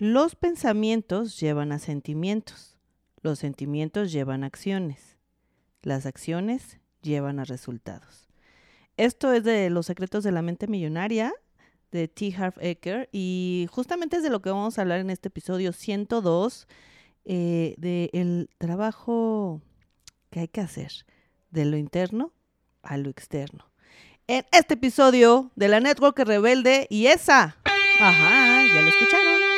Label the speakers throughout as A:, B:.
A: Los pensamientos llevan a sentimientos. Los sentimientos llevan a acciones. Las acciones llevan a resultados. Esto es de Los secretos de la mente millonaria de T. Harv Eker y justamente es de lo que vamos a hablar en este episodio 102 eh, del trabajo que hay que hacer de lo interno a lo externo. En este episodio de la Network Rebelde y esa. Ajá, ya lo escucharon.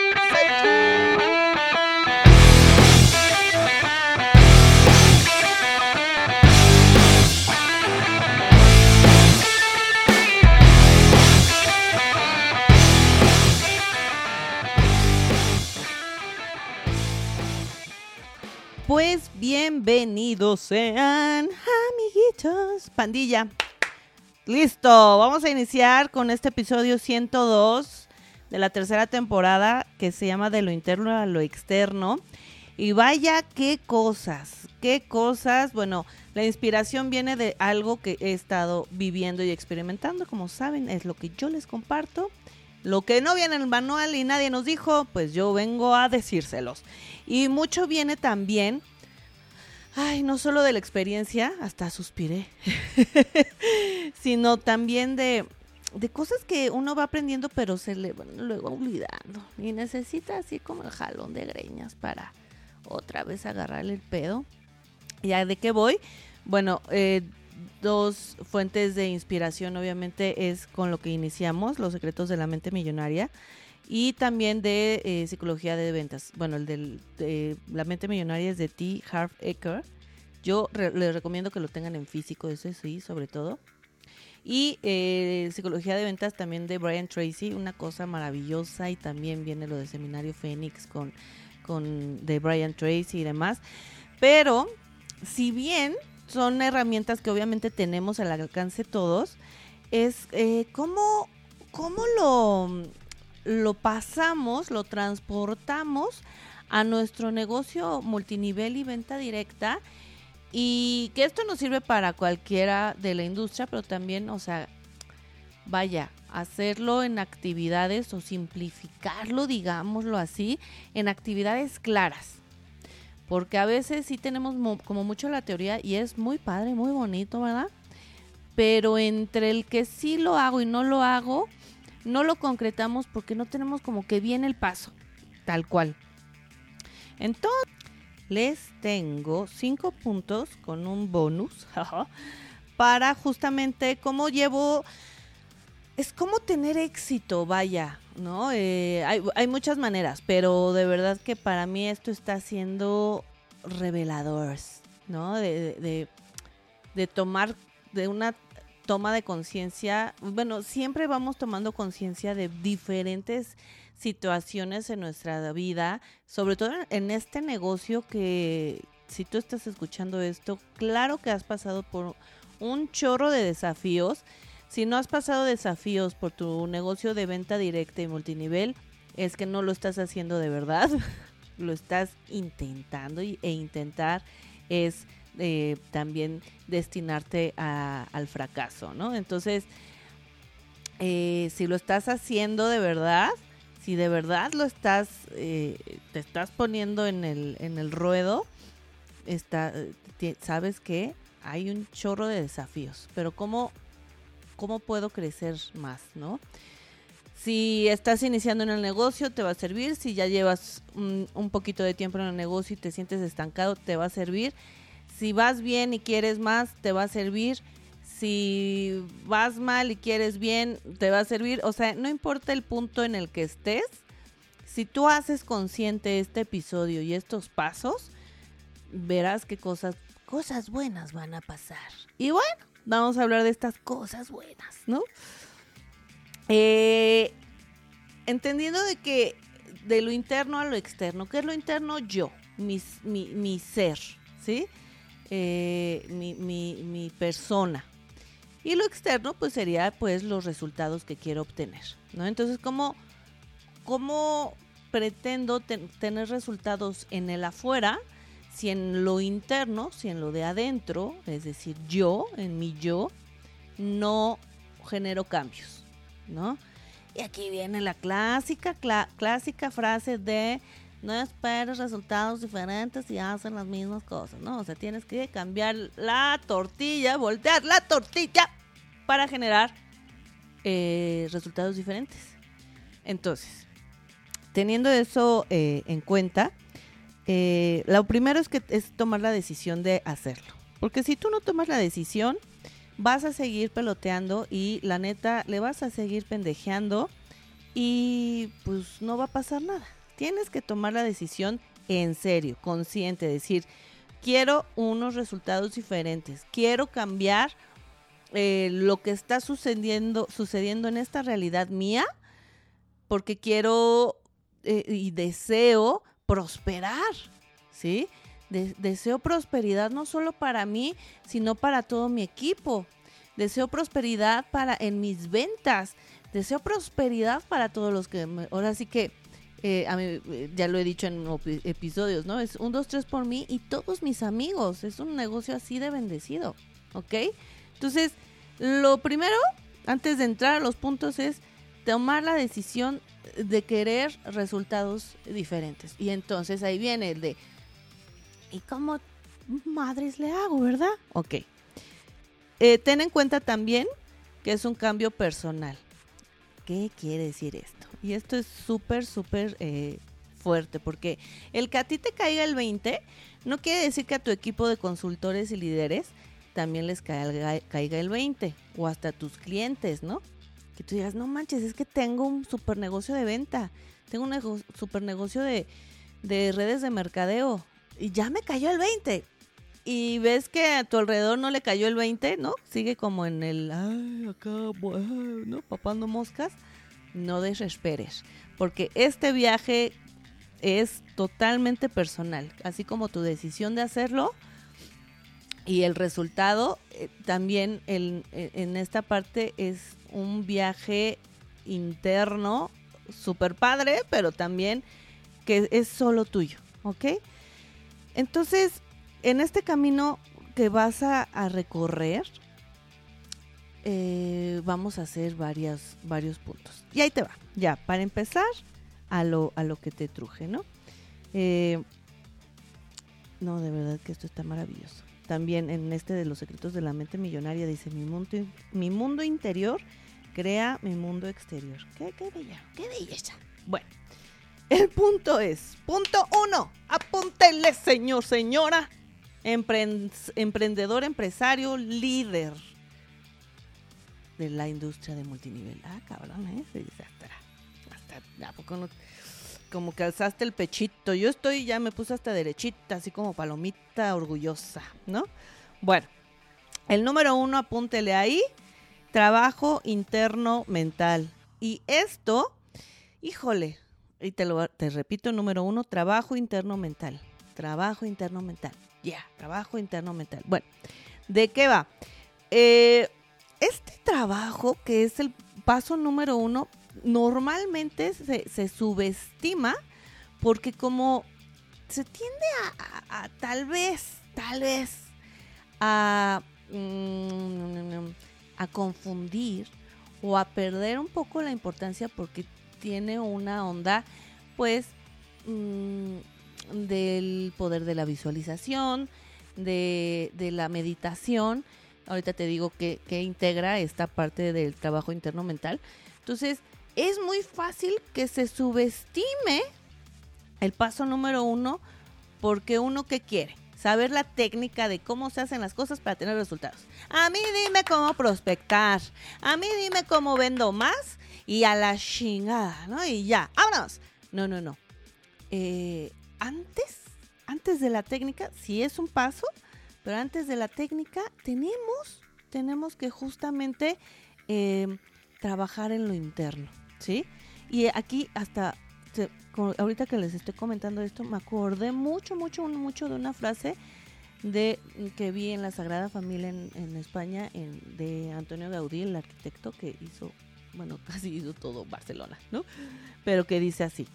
A: Pues bienvenidos sean, amiguitos, pandilla. Listo, vamos a iniciar con este episodio 102 de la tercera temporada que se llama De lo interno a lo externo. Y vaya, qué cosas, qué cosas. Bueno, la inspiración viene de algo que he estado viviendo y experimentando. Como saben, es lo que yo les comparto. Lo que no viene en el manual y nadie nos dijo, pues yo vengo a decírselos. Y mucho viene también, ay, no solo de la experiencia, hasta suspiré, sino también de, de cosas que uno va aprendiendo, pero se le van luego olvidando. Y necesita así como el jalón de greñas para otra vez agarrarle el pedo. ¿Ya de qué voy? Bueno, eh, dos fuentes de inspiración obviamente es con lo que iniciamos, Los secretos de la mente millonaria y también de eh, psicología de ventas. Bueno, el de la mente millonaria es de T. Harv Eker. Yo les recomiendo que lo tengan en físico, eso sí, sobre todo. Y eh, psicología de ventas también de Brian Tracy, una cosa maravillosa. Y también viene lo de Seminario Fénix con, con de Brian Tracy y demás. Pero, si bien son herramientas que obviamente tenemos al alcance todos, es eh, cómo, cómo lo lo pasamos, lo transportamos a nuestro negocio multinivel y venta directa y que esto nos sirve para cualquiera de la industria, pero también, o sea, vaya, hacerlo en actividades o simplificarlo, digámoslo así, en actividades claras. Porque a veces sí tenemos como mucho la teoría y es muy padre, muy bonito, ¿verdad? Pero entre el que sí lo hago y no lo hago, no lo concretamos porque no tenemos como que bien el paso, tal cual. Entonces, les tengo cinco puntos con un bonus para justamente cómo llevo, es como tener éxito, vaya, ¿no? Eh, hay, muchas maneras, pero de verdad que para mí esto está siendo revelador, ¿no? de, de tomar de una toma de conciencia, bueno, siempre vamos tomando conciencia de diferentes situaciones en nuestra vida, sobre todo en este negocio que si tú estás escuchando esto, claro que has pasado por un chorro de desafíos. Si no has pasado desafíos por tu negocio de venta directa y multinivel, es que no lo estás haciendo de verdad, lo estás intentando e intentar es eh, también destinarte al fracaso, ¿no? Entonces, eh, si lo estás haciendo de verdad, si de verdad lo estás, eh, te estás poniendo en el, en el ruedo, está, sabes que hay un chorro de desafíos, pero ¿cómo, cómo puedo crecer más, no? Si estás iniciando en el negocio, te va a servir. Si ya llevas un, un, poquito de tiempo en el negocio y te sientes estancado, te va a servir. Si vas bien y quieres más, te va a servir. Si vas mal y quieres bien, te va a servir. O sea, no importa el punto en el que estés, si tú haces consciente este episodio y estos pasos, verás qué cosas, cosas buenas van a pasar. Y bueno, vamos a hablar de estas cosas buenas, ¿no? Eh, entendiendo de que de lo interno a lo externo, ¿qué es lo interno? Yo, mi, mi, mi ser, ¿sí? Eh, mi, mi, persona. Y lo externo, pues sería pues los resultados que quiero obtener, ¿no? Entonces, ¿cómo, cómo pretendo tener resultados en el afuera si en lo interno, si en lo de adentro, es decir, yo, en mi yo, no genero cambios, ¿no? Y aquí viene la clásica, clásica frase de no esperes resultados diferentes y hacen las mismas cosas, ¿no? O sea, tienes que cambiar la tortilla, voltear la tortilla para generar eh, resultados diferentes. Entonces, teniendo eso eh, en cuenta, eh, lo primero es que es tomar la decisión de hacerlo. Porque si tú no tomas la decisión, vas a seguir peloteando y la neta le vas a seguir pendejeando y pues no va a pasar nada. Tienes que tomar la decisión en serio, consciente, decir, quiero unos resultados diferentes, quiero cambiar eh, lo que está sucediendo, sucediendo en esta realidad mía, porque quiero eh, y deseo prosperar, ¿sí? deseo prosperidad no solo para mí, sino para todo mi equipo. Deseo prosperidad para en mis ventas. Deseo prosperidad para todos los que... ahora sí que, a mí, eh, ya lo he dicho en episodios, ¿no? Es un, dos, tres por mí y todos mis amigos. Es un negocio así de bendecido, ¿ok? Entonces, lo primero, antes de entrar a los puntos, es tomar la decisión de querer resultados diferentes. Y entonces ahí viene el de, ¿y cómo madres le hago, verdad? Ok. Eh, ten en cuenta también que es un cambio personal. ¿Qué quiere decir esto? Y esto es súper, súper eh, fuerte, porque el que a ti te caiga el 20 no quiere decir que a tu equipo de consultores y líderes también les caiga, caiga el 20, o hasta a tus clientes, ¿no? Que tú digas, no manches, es que tengo un super negocio de venta, tengo un super negocio de, de redes de mercadeo, y ya me cayó el 20. Y ves que a tu alrededor no le cayó el 20, ¿no? Sigue como en el, ay, acá. Papando moscas. No desesperes, porque este viaje es totalmente personal, así como tu decisión de hacerlo y el resultado eh, también en esta parte es un viaje interno super padre, pero también que es solo tuyo, ¿ok? Entonces, en este camino que vas a, recorrer, eh, vamos a hacer varios puntos. Y ahí te va, ya, para empezar a lo, a lo que te truje, ¿no? Eh, no, de verdad que esto está maravilloso. También en este de los secretos de la mente millonaria dice, mi mundo, mi mundo interior crea mi mundo exterior. Qué, qué bella, qué belleza. Bueno, el punto es, punto uno, apúntenle señor, señora, emprendedor, empresario, líder la industria de multinivel. Ah, cabrón, ¿eh? hasta, hasta, poco no? Como que alzaste el pechito. Yo estoy, ya me puse hasta derechita, así como palomita orgullosa, ¿no? Bueno, el número uno, apúntele ahí, trabajo interno mental. Y esto, híjole, y te lo te repito, número uno, trabajo interno mental. Trabajo interno mental. Ya, trabajo interno mental. Bueno, ¿de qué va? Eh, este trabajo, que es el paso número uno, normalmente se, subestima porque como se tiende a, tal vez, tal vez, a, mm, a confundir o a perder un poco la importancia porque tiene una onda, pues, mm, del poder de la visualización, de, la meditación. Ahorita te digo que, que integra esta parte del trabajo interno mental. Entonces, es muy fácil que se subestime el paso número uno porque uno que quiere saber la técnica de cómo se hacen las cosas para tener resultados. A mí dime cómo prospectar, a mí dime cómo vendo más y a la chingada, ¿no? Y ya, vámonos. No, no, no. Eh, antes, antes de la técnica, sí es un paso, pero antes de la técnica tenemos, tenemos que justamente eh, trabajar en lo interno, ¿sí? Y aquí hasta, ahorita que les estoy comentando esto, me acordé mucho, mucho, mucho de una frase de que vi en la Sagrada Familia en, España de Antonio Gaudí, el arquitecto que hizo bueno, casi hizo todo Barcelona, ¿no? Pero que dice así,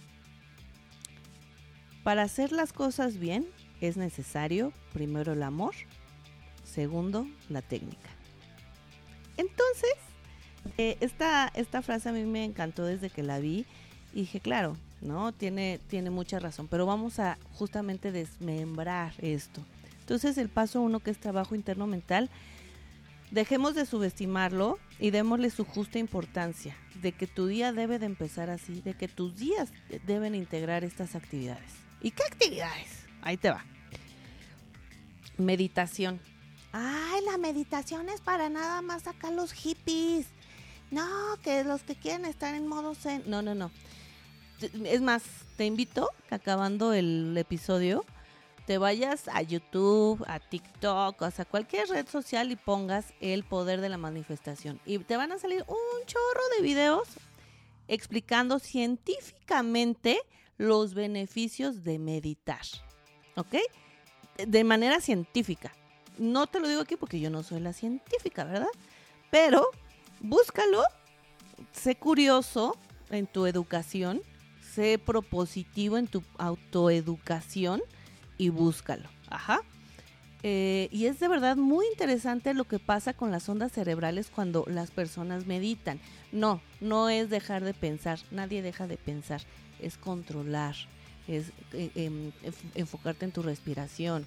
A: para hacer las cosas bien es necesario primero el amor, segundo la técnica. Entonces, Eh, esta, esta frase a mí me encantó desde que la vi y dije, claro, ¿no? Tiene, tiene mucha razón, pero vamos a justamente desmembrar esto. Entonces el paso uno que es trabajo interno mental, dejemos de subestimarlo y démosle su justa importancia, de que tu día debe de empezar así, de que tus días deben integrar estas actividades. ¿Y qué actividades? Ahí te va. Meditación. Ay, la meditación es para nada más sacar los hippies. No, que los que quieren estar en modo zen. No, no, no. Es más, te invito acabando el episodio te vayas a YouTube, a TikTok, o sea, cualquier red social y pongas el poder de la manifestación. Y te van a salir un chorro de videos explicando científicamente los beneficios de meditar. ¿Ok? De manera científica. No te lo digo aquí porque yo no soy la científica, ¿verdad? Pero búscalo, sé curioso en tu educación, sé propositivo en tu autoeducación y búscalo. Ajá. Eh, y es de verdad muy interesante lo que pasa con las ondas cerebrales cuando las personas meditan. No, no es dejar de pensar, nadie deja de pensar, es controlar, es eh, em, enfocarte en tu respiración.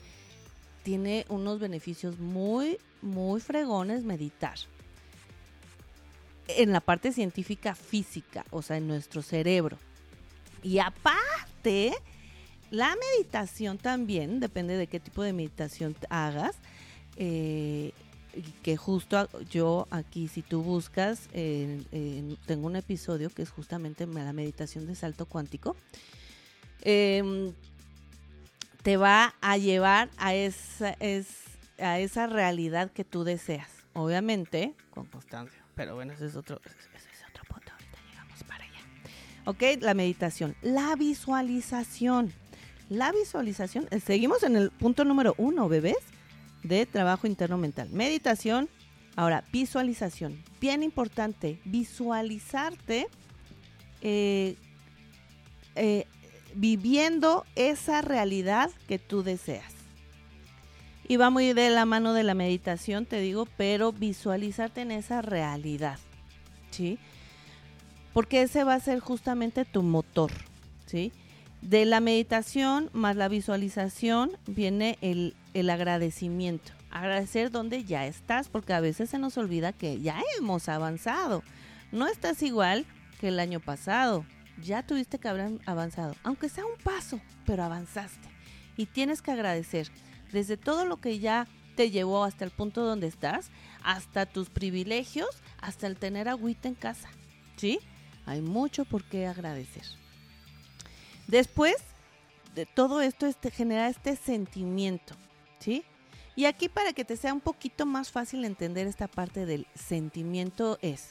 A: Tiene unos beneficios muy, muy fregones meditar en la parte científica física, o sea, en nuestro cerebro. Y aparte, la meditación también, depende de qué tipo de meditación hagas, eh, que justo yo aquí, si tú buscas, tengo un episodio que es justamente la meditación de salto cuántico, em, te va a llevar a esa, a esa realidad que tú deseas. Obviamente, con constancia. Pero bueno, ese es otro, ese es otro punto. Ahorita llegamos para allá. Ok, la meditación. La visualización. La visualización. Eh, seguimos en el punto número uno, bebés, de trabajo interno mental. Meditación. Ahora, visualización. Bien importante, visualizarte eh, eh, viviendo esa realidad que tú deseas. Y va muy de la mano de la meditación, te digo, pero visualizarte en esa realidad, ¿sí? Porque ese va a ser justamente tu motor, ¿sí? De la meditación más la visualización viene el, el agradecimiento. Agradecer donde ya estás, porque a veces se nos olvida que ya hemos avanzado. No estás igual que el año pasado. Ya tuviste que haber avanzado, aunque sea un paso, pero avanzaste. Y tienes que agradecer desde todo lo que ya te llevó hasta el punto donde estás, hasta tus privilegios, hasta el tener agüita en casa. ¿Sí? Hay mucho por qué agradecer. Después de todo esto este, genera este sentimiento, ¿sí? Y aquí para que te sea un poquito más fácil entender esta parte del sentimiento es,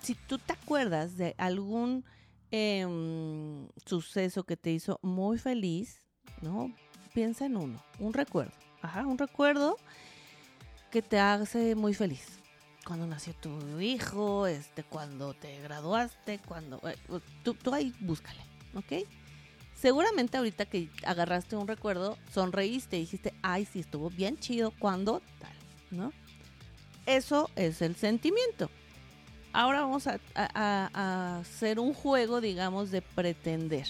A: si tú te acuerdas de algún em, suceso que te hizo muy feliz, ¿no? piensa en uno, un recuerdo. Ajá, un recuerdo que te hace muy feliz. Cuando nació tu hijo, este, cuando te graduaste, cuando... Eh, tú, tú ahí búscale, ¿ok? Seguramente ahorita que agarraste un recuerdo, sonreíste y dijiste, ay, sí, estuvo bien chido, cuando tal, ¿no? Eso es el sentimiento. Ahora vamos a, hacer un juego, digamos, de pretender.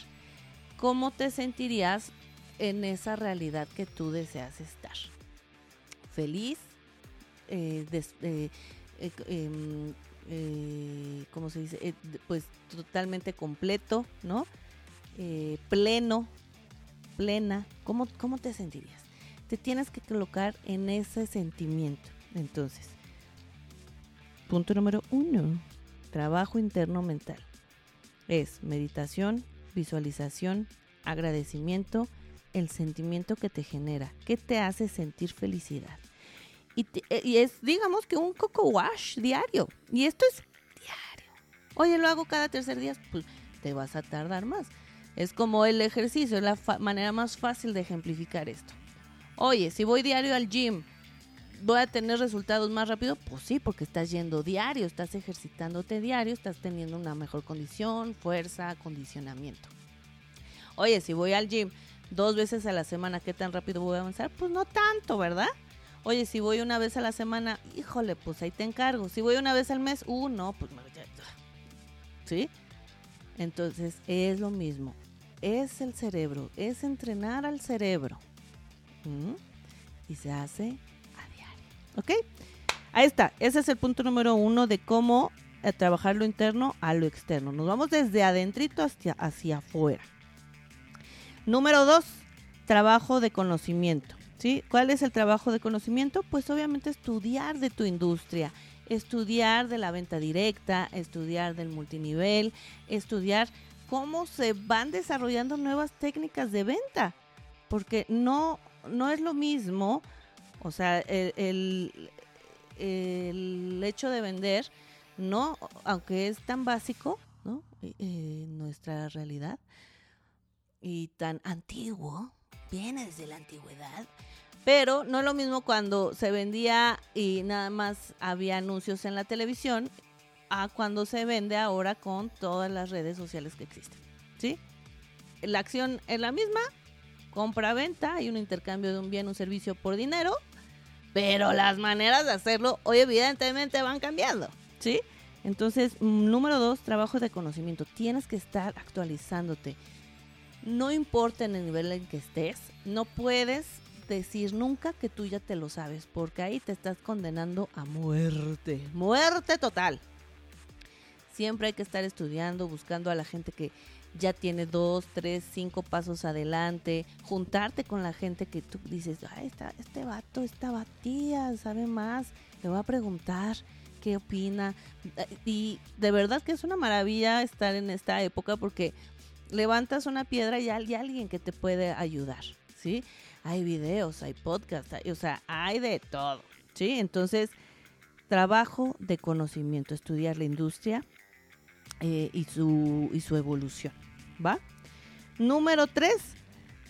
A: ¿Cómo te sentirías en esa realidad que tú deseas estar. Feliz, eh, eh, eh, em, eh ¿cómo se dice? pues totalmente completo, ¿no? pleno, plena. ¿Cómo, ¿Cómo te sentirías? Te tienes que colocar en ese sentimiento. Entonces, punto número uno, trabajo interno mental. Es meditación, visualización, agradecimiento, el sentimiento que te genera, que te hace sentir felicidad. Eh, y, es, digamos que un coco wash diario. Y esto es diario. Oye, lo hago cada tercer día, pues te vas a tardar más. Es como el ejercicio, es la manera más fácil de ejemplificar esto. Oye, si voy diario al gym, ¿voy a tener resultados más rápido? Pues sí, porque estás yendo diario, estás ejercitándote diario, estás teniendo una mejor condición, fuerza, acondicionamiento. Oye, si voy al gym dos veces a la semana, ¿qué tan rápido voy a avanzar? Pues no tanto, ¿verdad? Oye, si voy una vez a la semana, híjole, pues ahí te encargo. Si voy una vez al mes, uh, no, pues ¿sí? Entonces es lo mismo. Es el cerebro, es entrenar al cerebro. Y se hace. ¿Ok? Ahí está. Ese es el punto número uno de cómo eh, trabajar lo interno a lo externo. Nos vamos desde adentrito hacia, hacia afuera. Número dos, trabajo de conocimiento. ¿sí? ¿Cuál es el trabajo de conocimiento? Pues obviamente estudiar de tu industria, estudiar de la venta directa, estudiar del multinivel, estudiar cómo se van desarrollando nuevas técnicas de venta, porque no, no es lo mismo, o sea, el, el, hecho de vender, no, aunque es tan básico, ¿no? En nuestra realidad y tan antiguo, viene desde la antigüedad, pero no es lo mismo cuando se vendía y nada más había anuncios en la televisión a cuando se vende ahora con todas las redes sociales que existen. ¿Sí? La acción es la misma, compra-venta, hay un intercambio de un bien, un servicio por dinero, pero las maneras de hacerlo hoy evidentemente van cambiando. ¿Sí? Entonces, número dos, trabajo de conocimiento. Tienes que estar actualizándote. No importa en el nivel en que estés, no puedes decir nunca que tú ya te lo sabes, porque ahí te estás condenando a muerte, muerte total. Siempre hay que estar estudiando, buscando a la gente que ya tiene dos, tres, cinco pasos adelante, juntarte con la gente que tú dices, Ay, este vato, esta batía, sabe más, le voy a preguntar qué opina. Y de verdad que es una maravilla estar en esta época porque levantas una piedra y hay alguien que te puede ayudar, ¿sí? hay videos, hay podcasts, o sea, hay de todo, ¿sí? Entonces, trabajo de conocimiento, estudiar la industria eh, y, su, y su evolución, ¿va? Número tres,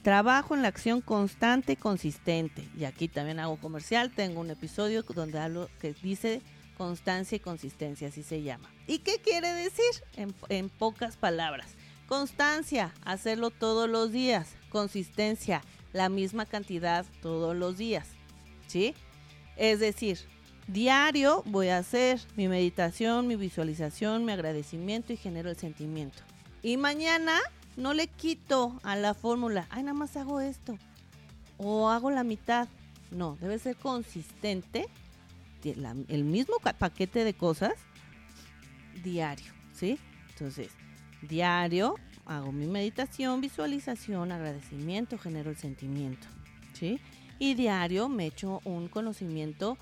A: trabajo en la acción constante y consistente. Y aquí también hago comercial, tengo un episodio donde hablo que dice constancia y consistencia, así se llama. ¿Y qué quiere decir? En, en pocas palabras. Constancia, hacerlo todos los días. Consistencia, la misma cantidad todos los días, ¿sí? Es decir, diario voy a hacer mi meditación, mi visualización, mi agradecimiento y genero el sentimiento. Y mañana no le quito a la fórmula, ay, nada más hago esto. O hago la mitad. No, debe ser consistente. el mismo paquete de cosas diario, ¿sí? Entonces, diario hago mi meditación, visualización, agradecimiento, genero el sentimiento, ¿sí? Y diario me echo un conocimiento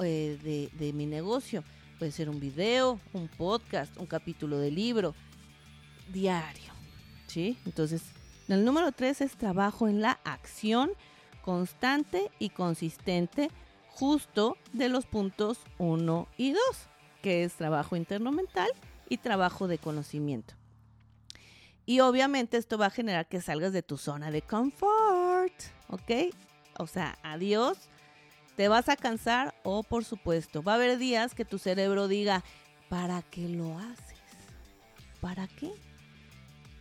A: eh, de, mi negocio. Puede ser un video, un podcast, un capítulo de libro, diario, ¿sí? Entonces, el número tres es trabajo en la acción constante y consistente justo de los puntos uno y dos, que es trabajo interno mental y trabajo de conocimiento. Y obviamente esto va a generar que salgas de tu zona de confort, ¿ok? O sea, adiós. Te vas a cansar o por supuesto, va a haber días que tu cerebro diga, ¿para qué lo haces? ¿Para qué?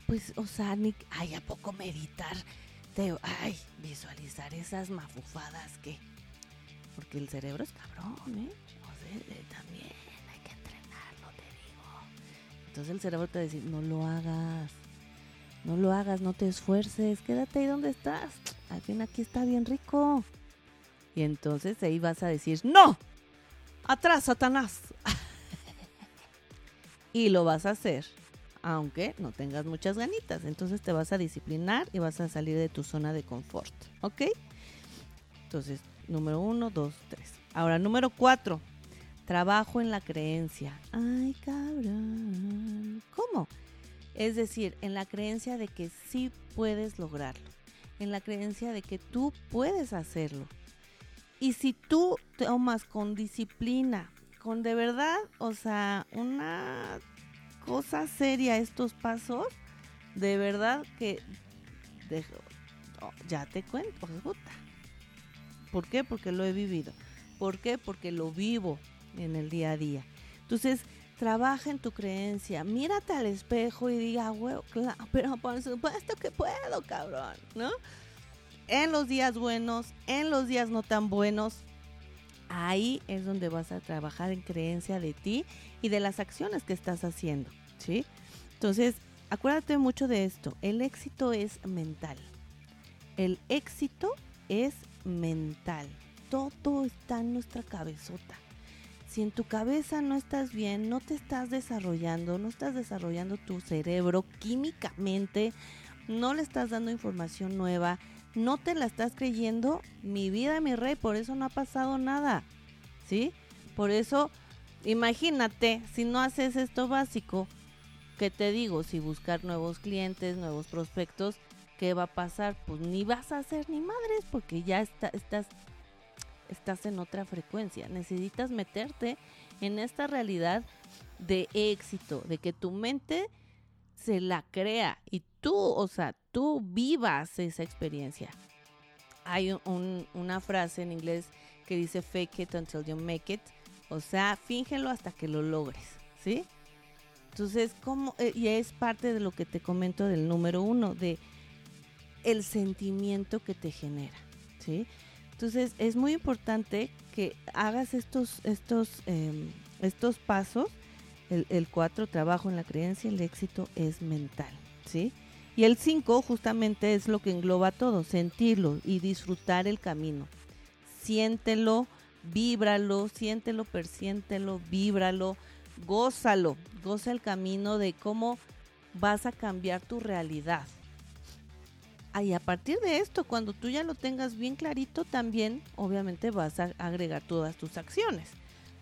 A: Pues, o sea, ni, ay, ¿a poco meditar? Te, ay, visualizar esas mafufadas que... Porque el cerebro es cabrón, ¿eh? O sea, eh, también hay que entrenarlo, te digo. Entonces el cerebro te decir, no lo hagas no lo hagas, no te esfuerces, quédate ahí donde estás. Al fin aquí está bien rico. Y entonces ahí vas a decir, no, atrás, Satanás. y lo vas a hacer, aunque no tengas muchas ganitas. Entonces te vas a disciplinar y vas a salir de tu zona de confort. ¿Ok? Entonces, número uno, dos, tres. Ahora, número cuatro, trabajo en la creencia. Ay, cabrón. ¿Cómo? Es decir, en la creencia de que sí puedes lograrlo, en la creencia de que tú puedes hacerlo. Y si tú tomas con disciplina, con de verdad, o sea, una cosa seria estos pasos, de verdad que oh, ya te cuento, puta. ¿Por qué? Porque lo he vivido. ¿Por qué? Porque lo vivo en el día a día. Entonces, trabaja en tu creencia, mírate al espejo y diga, huevo, claro, pero por supuesto que puedo, cabrón, ¿no? En los días buenos, en los días no tan buenos, Ahí es donde vas a trabajar en creencia de ti y de las acciones que estás haciendo, ¿sí? Entonces, acuérdate mucho de esto. El éxito es mental. El éxito es mental. Todo está en nuestra cabezota. Si en tu cabeza no estás bien, no te estás desarrollando, no estás desarrollando tu cerebro químicamente, no le estás dando información nueva, no te la estás creyendo, mi vida, mi rey, por eso no ha pasado nada. ¿Sí? Por eso, imagínate, si no haces esto básico, que te digo? Si buscar nuevos clientes, nuevos prospectos, ¿qué va a pasar? Pues ni vas a hacer ni madres porque ya está, estás, estás en otra frecuencia. Necesitas meterte en esta realidad de éxito, de que tu mente se la crea y tú, o sea, tú vivas esa experiencia. Hay una frase en inglés que dice fake it until you make it, o sea, fíngelo hasta que lo logres, ¿sí? Entonces, ¿cómo? Eh, y es parte de lo que te comento del número uno, de el sentimiento que te genera, ¿sí? Entonces, es muy importante que hagas estos, estos, em, estos pasos. El, el cuatro, trabajo en la creencia, el éxito es mental, ¿sí? Y el 5 justamente es lo que engloba todo, sentirlo y disfrutar el camino. Siéntelo, víbralo, siéntelo, persiéntelo, víbralo, gózalo, goza el camino de cómo vas a cambiar tu realidad. Y a partir de esto, cuando tú ya lo tengas bien clarito, también obviamente vas a agregar todas tus acciones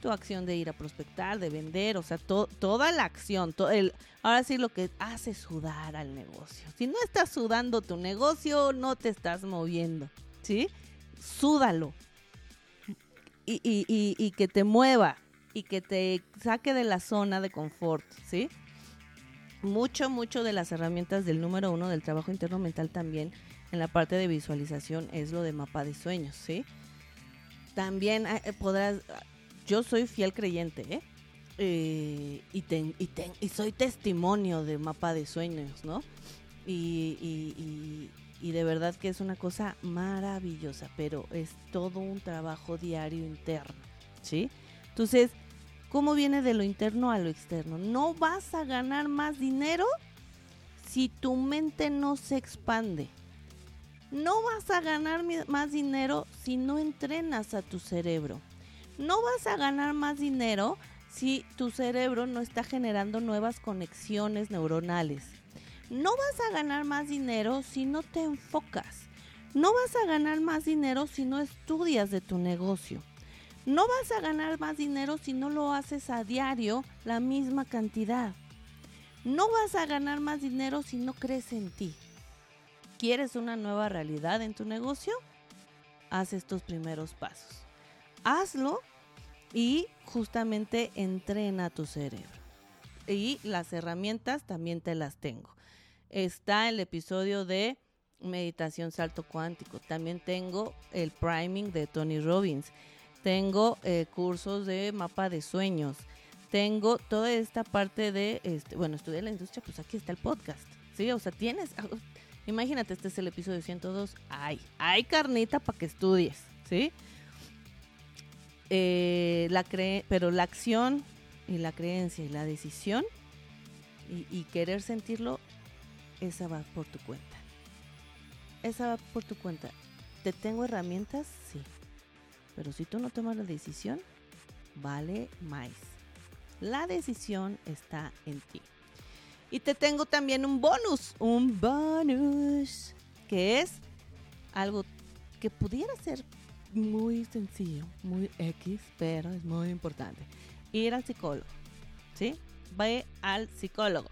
A: tu acción de ir a prospectar, de vender, o sea, toda la acción, el, ahora sí lo que hace sudar al negocio. Si no estás sudando tu negocio, no te estás moviendo, ¿sí? Súdalo. Y, y, y, que te mueva y que te saque de la zona de confort, ¿sí? Mucho, mucho de las herramientas del número uno del trabajo interno mental también en la parte de visualización es lo de mapa de sueños, ¿sí? También eh, podrás, yo soy fiel creyente, ¿eh? eh y, ten, y, y, soy testimonio de mapa de sueños, ¿no? Y, y, de verdad que es una cosa maravillosa, pero es todo un trabajo diario interno, ¿sí? Entonces, ¿cómo viene de lo interno a lo externo? No vas a ganar más dinero si tu mente no se expande. No vas a ganar más dinero si no entrenas a tu cerebro no vas a ganar más dinero si tu cerebro no está generando nuevas conexiones neuronales. No vas a ganar más dinero si no te enfocas. No vas a ganar más dinero si no estudias de tu negocio. No vas a ganar más dinero si no lo haces a diario la misma cantidad. No vas a ganar más dinero si no crees en ti. ¿Quieres una nueva realidad en tu negocio? Haz estos primeros pasos hazlo y justamente entrena tu cerebro. Y las herramientas también te las tengo. Está el episodio de meditación salto cuántico. También tengo el priming de Tony Robbins. Tengo eh, cursos de mapa de sueños. Tengo toda esta parte de, este, bueno, estudié la industria, pues aquí está el podcast. Sí, o sea, tienes, imagínate, este es el episodio 102. Ay, hay carnita para que estudies, ¿sí? Eh, la cre pero la acción y la creencia y la decisión y, querer sentirlo, esa va por tu cuenta. Esa va por tu cuenta. ¿Te tengo herramientas? Sí. Pero si tú no tomas la decisión, vale más. La decisión está en ti. Y te tengo también un bonus, un bonus, que es algo que pudiera ser muy sencillo, muy X, pero es muy importante. Ir al psicólogo, ¿sí? Ve al psicólogo.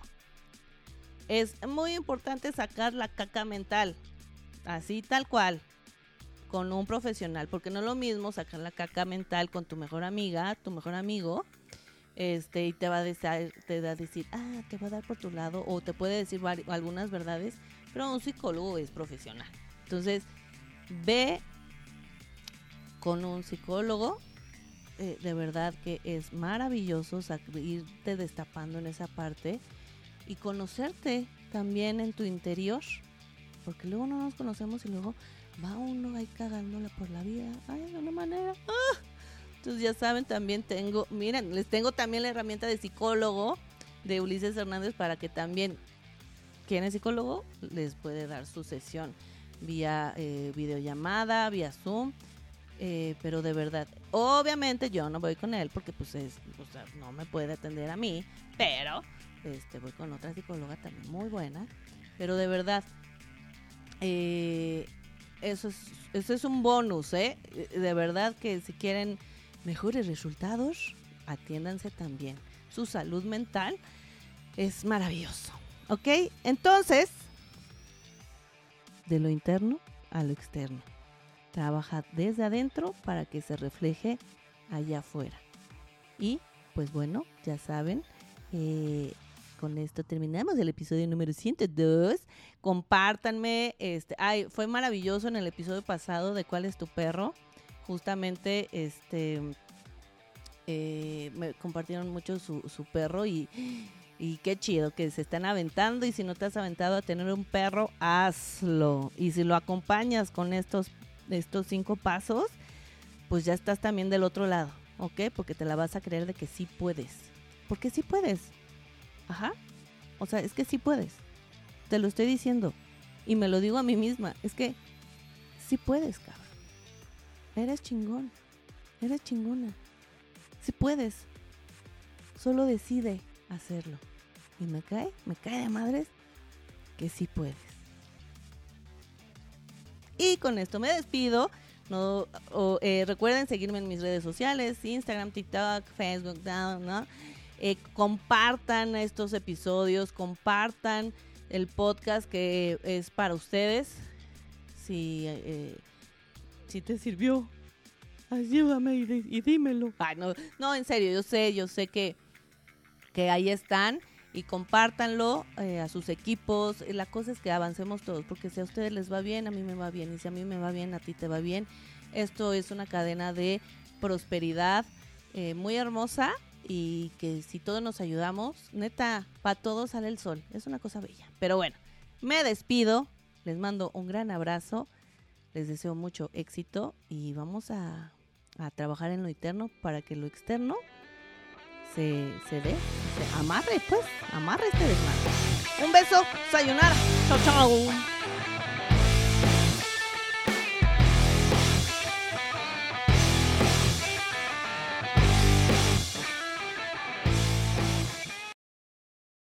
A: Es muy importante sacar la caca mental, así tal cual, con un profesional, porque no es lo mismo sacar la caca mental con tu mejor amiga, tu mejor amigo, este, y te va a decir, te va a decir, ah, te va a dar por tu lado, o te puede decir algunas verdades, pero un psicólogo es profesional. Entonces, ve con un psicólogo. Eh, de verdad que es maravilloso irte destapando en esa parte y conocerte también en tu interior, porque luego no nos conocemos y luego va uno ahí cagándola por la vida, ay, de una manera, ¡ah! Entonces ya saben, también tengo, miren, les tengo también la herramienta de psicólogo de Ulises Hernández para que también, quien es psicólogo, les puede dar su sesión vía eh, videollamada, vía Zoom. Eh, pero de verdad, obviamente yo no voy con él porque pues es, no me puede atender a mí, pero este voy con otra psicóloga también muy buena, pero de verdad, eh, eso es, eso es un bonus, ¿eh? De verdad que si quieren mejores resultados, atiéndanse también. Su salud mental es maravilloso, ¿ok? Entonces, de lo interno a lo externo. Trabaja desde adentro para que se refleje allá afuera. Y pues bueno, ya saben, eh, con esto terminamos el episodio número 102. Compártanme, este, ay, fue maravilloso en el episodio pasado de cuál es tu perro. Justamente, este, eh, me compartieron mucho su, su perro y y qué chido que se están aventando y si no te has aventado a tener un perro, hazlo. Y si lo acompañas con estos, estos cinco pasos, pues ya estás también del otro lado, ¿ok? Porque te la vas a creer de que sí puedes. Porque sí puedes. Ajá. O sea, es que sí puedes. Te lo estoy diciendo. Y me lo digo a mí misma. Es que sí puedes, cabrón. Eres chingón. Eres chingona. Sí puedes. Solo decide hacerlo. Y me cae, me cae de madres que sí puedes. Y con esto me despido. No, eh, recuerden seguirme en mis redes sociales, Instagram, TikTok, Facebook, ¿no? Eh, compartan estos episodios, compartan el podcast que es para ustedes. Si, eh, si te sirvió, ayúdame y, dímelo. no, no, en serio, yo sé, yo sé que, que ahí están y compártanlo eh, a sus equipos. La cosa es que avancemos todos, porque si a ustedes les va bien, a mí me va bien, y si a mí me va bien, a ti te va bien. Esto es una cadena de prosperidad eh, muy hermosa y que si todos nos ayudamos, neta, para todos sale el sol. Es una cosa bella. Pero bueno, me despido, les mando un gran abrazo, les deseo mucho éxito y vamos a, a trabajar en lo interno para que lo externo se, se dé, amarre, pues, amarre este desmadre. Un beso, sayonara, chao, chao.